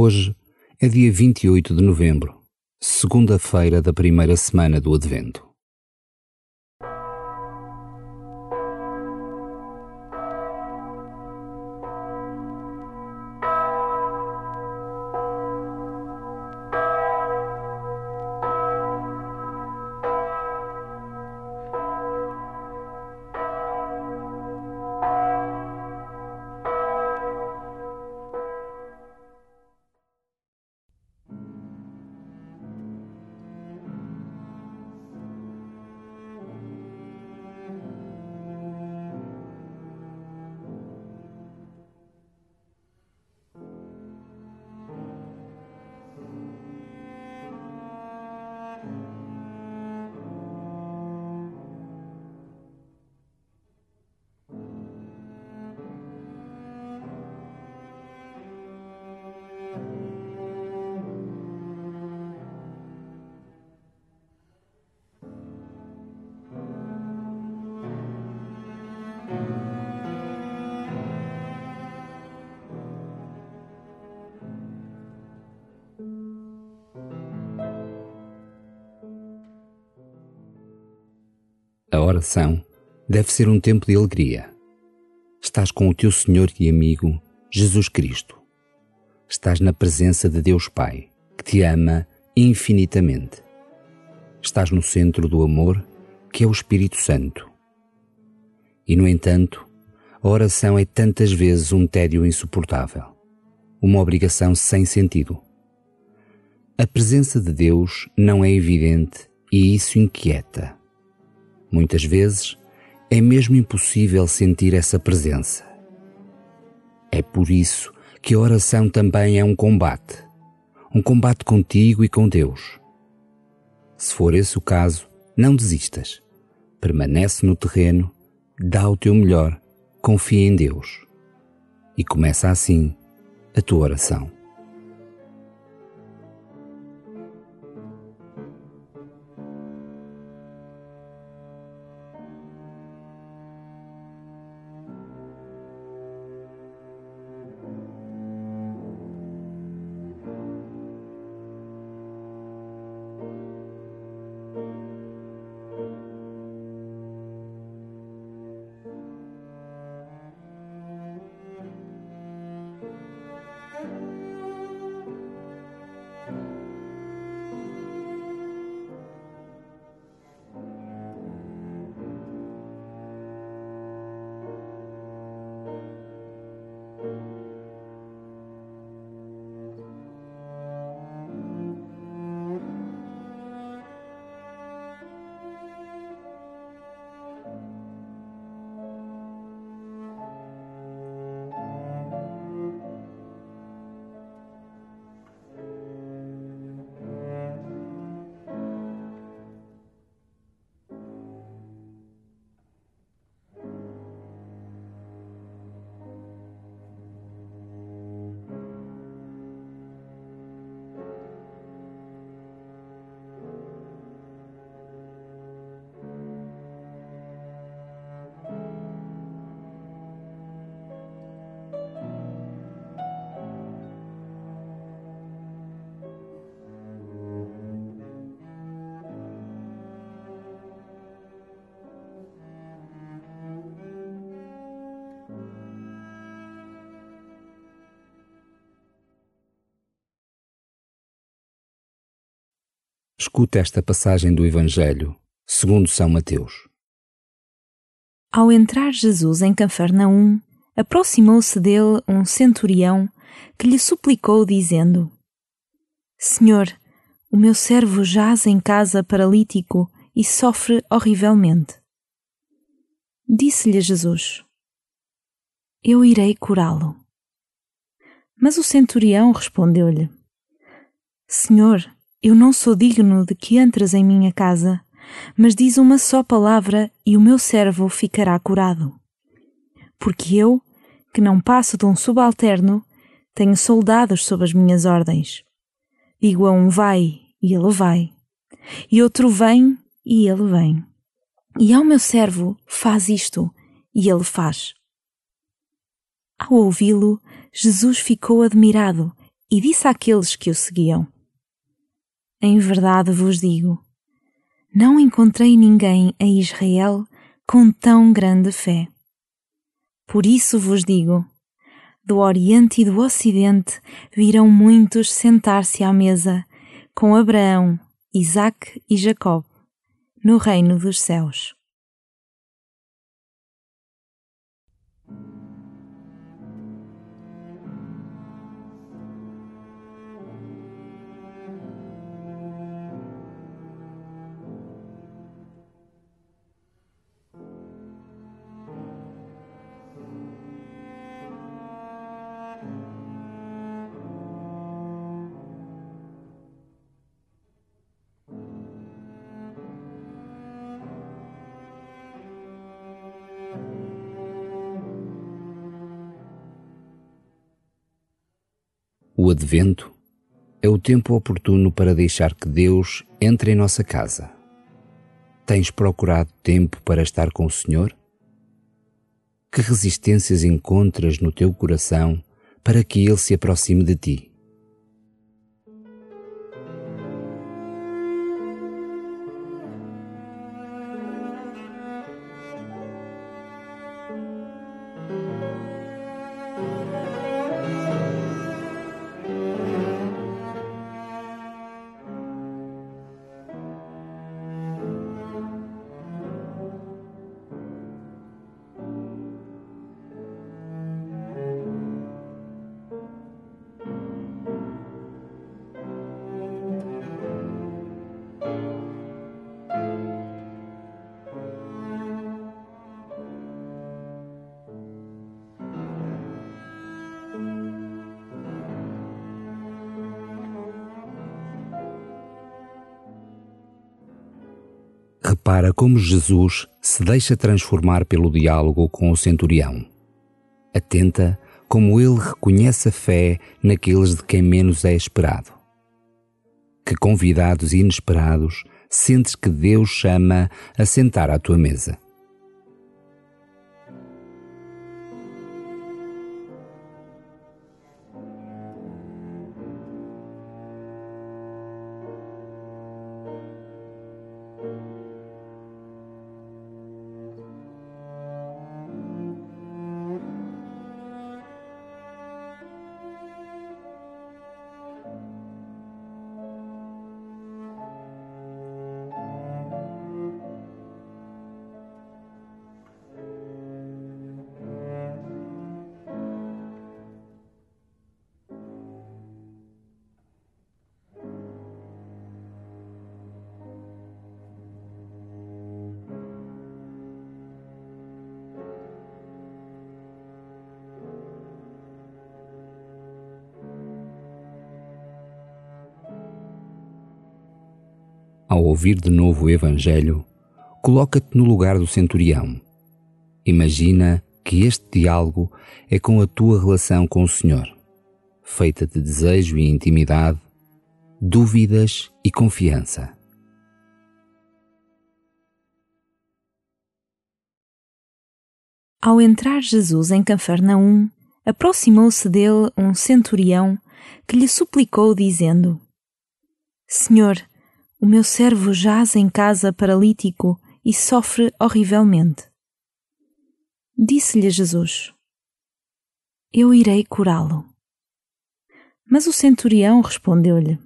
Hoje é dia 28 de novembro, segunda-feira da primeira semana do Advento. A oração deve ser um tempo de alegria. Estás com o teu Senhor e amigo, Jesus Cristo. Estás na presença de Deus Pai, que te ama infinitamente. Estás no centro do amor, que é o Espírito Santo. E, no entanto, a oração é tantas vezes um tédio insuportável, uma obrigação sem sentido. A presença de Deus não é evidente e isso inquieta. Muitas vezes é mesmo impossível sentir essa presença. É por isso que a oração também é um combate. Um combate contigo e com Deus. Se for esse o caso, não desistas. Permanece no terreno, dá o teu melhor, confia em Deus. E começa assim a tua oração. Escuta esta passagem do Evangelho, segundo São Mateus. Ao entrar Jesus em Cafarnaum, aproximou-se dele um centurião que lhe suplicou, dizendo: Senhor, o meu servo jaz em casa paralítico e sofre horrivelmente. Disse-lhe Jesus: Eu irei curá-lo. Mas o centurião respondeu-lhe: Senhor, eu não sou digno de que entres em minha casa, mas diz uma só palavra e o meu servo ficará curado. Porque eu, que não passo de um subalterno, tenho soldados sob as minhas ordens. Digo a um vai e ele vai, e outro vem e ele vem. E ao meu servo faz isto e ele faz. Ao ouvi-lo, Jesus ficou admirado e disse àqueles que o seguiam: Em verdade vos digo, não encontrei ninguém em Israel com tão grande fé. Por isso vos digo: do Oriente e do Ocidente virão muitos sentar-se à mesa com Abraão, Isaque e Jacob, no reino dos céus. O Advento é o tempo oportuno para deixar que Deus entre em nossa casa. Tens procurado tempo para estar com o Senhor? Que resistências encontras no teu coração para que Ele se aproxime de ti? Repara como Jesus se deixa transformar pelo diálogo com o centurião. Atenta como ele reconhece a fé naqueles de quem menos é esperado. Que convidados inesperados sentes que Deus chama a sentar à tua mesa. Ao ouvir de novo o Evangelho, coloca-te no lugar do centurião. Imagina que este diálogo é com a tua relação com o Senhor, feita de desejo e intimidade, dúvidas e confiança. Ao entrar Jesus em Cafarnaum, aproximou-se dele um centurião que lhe suplicou, dizendo: Senhor, o meu servo jaz em casa paralítico e sofre horrivelmente. Disse-lhe Jesus: Eu irei curá-lo. Mas o centurião respondeu-lhe: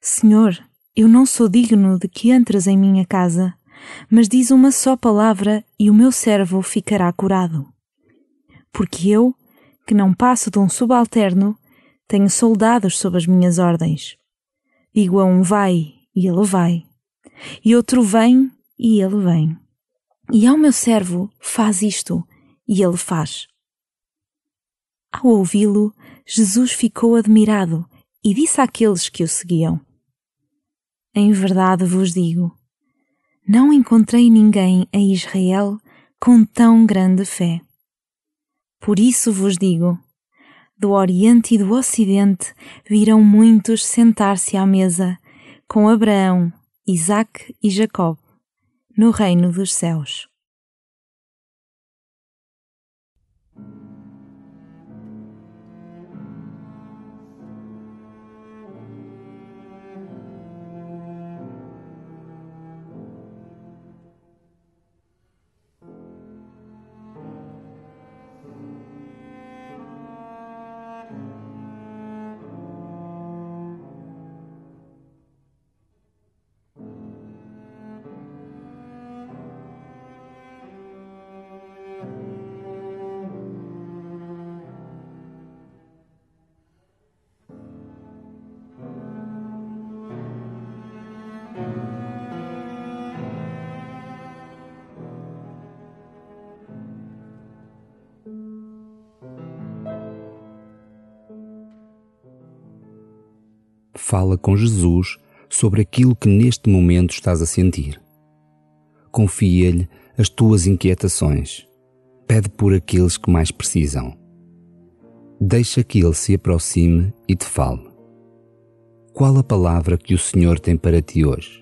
Senhor, eu não sou digno de que entres em minha casa, mas diz uma só palavra e o meu servo ficará curado. Porque eu, que não passo de um subalterno, tenho soldados sob as minhas ordens. Digo a um vai, e ele vai. E outro vem, e ele vem. E ao meu servo faz isto, e ele faz. Ao ouvi-lo, Jesus ficou admirado e disse àqueles que o seguiam: Em verdade vos digo, não encontrei ninguém em Israel com tão grande fé. Por isso vos digo: do Oriente e do Ocidente virão muitos sentar-se à mesa com Abraão, Isaque e Jacob, no reino dos céus. Fala com Jesus sobre aquilo que neste momento estás a sentir. Confia-lhe as tuas inquietações. Pede por aqueles que mais precisam. Deixa que ele se aproxime e te fale. Qual a palavra que o Senhor tem para ti hoje?